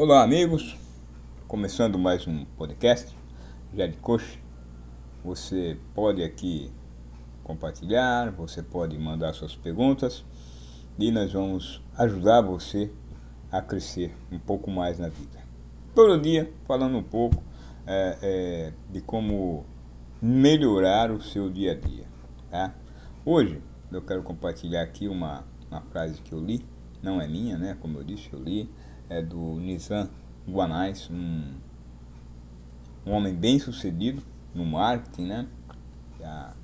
Olá, amigos. Começando mais um podcast, já de coxa. Você pode aqui compartilhar, você pode mandar suas perguntas e nós vamos ajudar você a crescer um pouco mais na vida. Todo dia falando um pouco é, é, de como melhorar o seu dia a dia. Tá? Hoje eu quero compartilhar aqui uma, uma frase que eu li, não é minha, né? Como eu disse, eu li é do Nizam Guanais, um, um homem bem sucedido no marketing, né? Já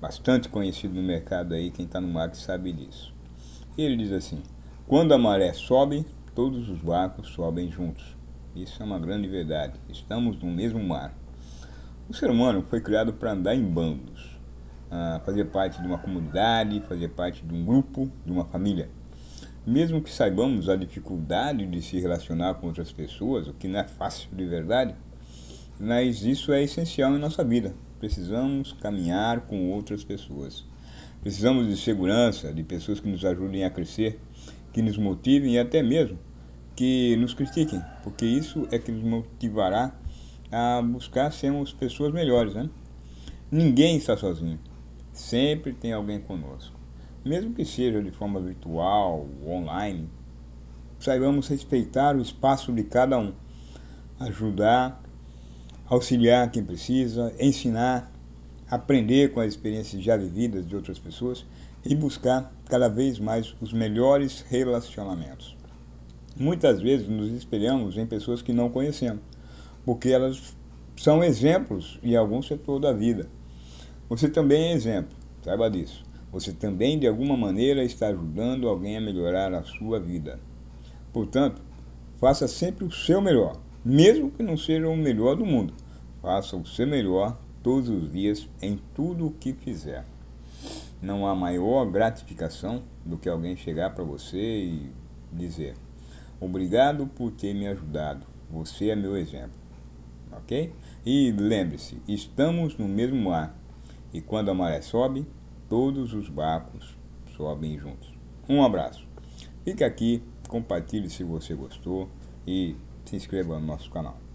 bastante conhecido no mercado aí, quem está no marketing sabe disso. Ele diz assim: quando a maré sobe, todos os barcos sobem juntos. Isso é uma grande verdade. Estamos no mesmo mar. O ser humano foi criado para andar em bandos, fazer parte de uma comunidade, fazer parte de um grupo, de uma família. Mesmo que saibamos a dificuldade de se relacionar com outras pessoas, o que não é fácil de verdade, mas isso é essencial em nossa vida. Precisamos caminhar com outras pessoas. Precisamos de segurança, de pessoas que nos ajudem a crescer, que nos motivem e até mesmo que nos critiquem, porque isso é que nos motivará a buscar sermos pessoas melhores, né? Ninguém está sozinho. Sempre tem alguém conosco mesmo que seja de forma virtual, online, saibamos respeitar o espaço de cada um, ajudar, auxiliar quem precisa, ensinar, aprender com as experiências já vividas de outras pessoas e buscar cada vez mais os melhores relacionamentos. Muitas vezes nos espelhamos em pessoas que não conhecemos, porque elas são exemplos em algum setor da vida. Você também é exemplo, saiba disso. Você também, de alguma maneira, está ajudando alguém a melhorar a sua vida. Portanto, faça sempre o seu melhor, mesmo que não seja o melhor do mundo. Faça o seu melhor todos os dias em tudo o que fizer. Não há maior gratificação do que alguém chegar para você e dizer: Obrigado por ter me ajudado. Você é meu exemplo. Ok? E lembre-se: estamos no mesmo mar. E quando a maré sobe, todos os barcos sobem juntos. Um abraço. Fique aqui, compartilhe se você gostou e se inscreva no nosso canal.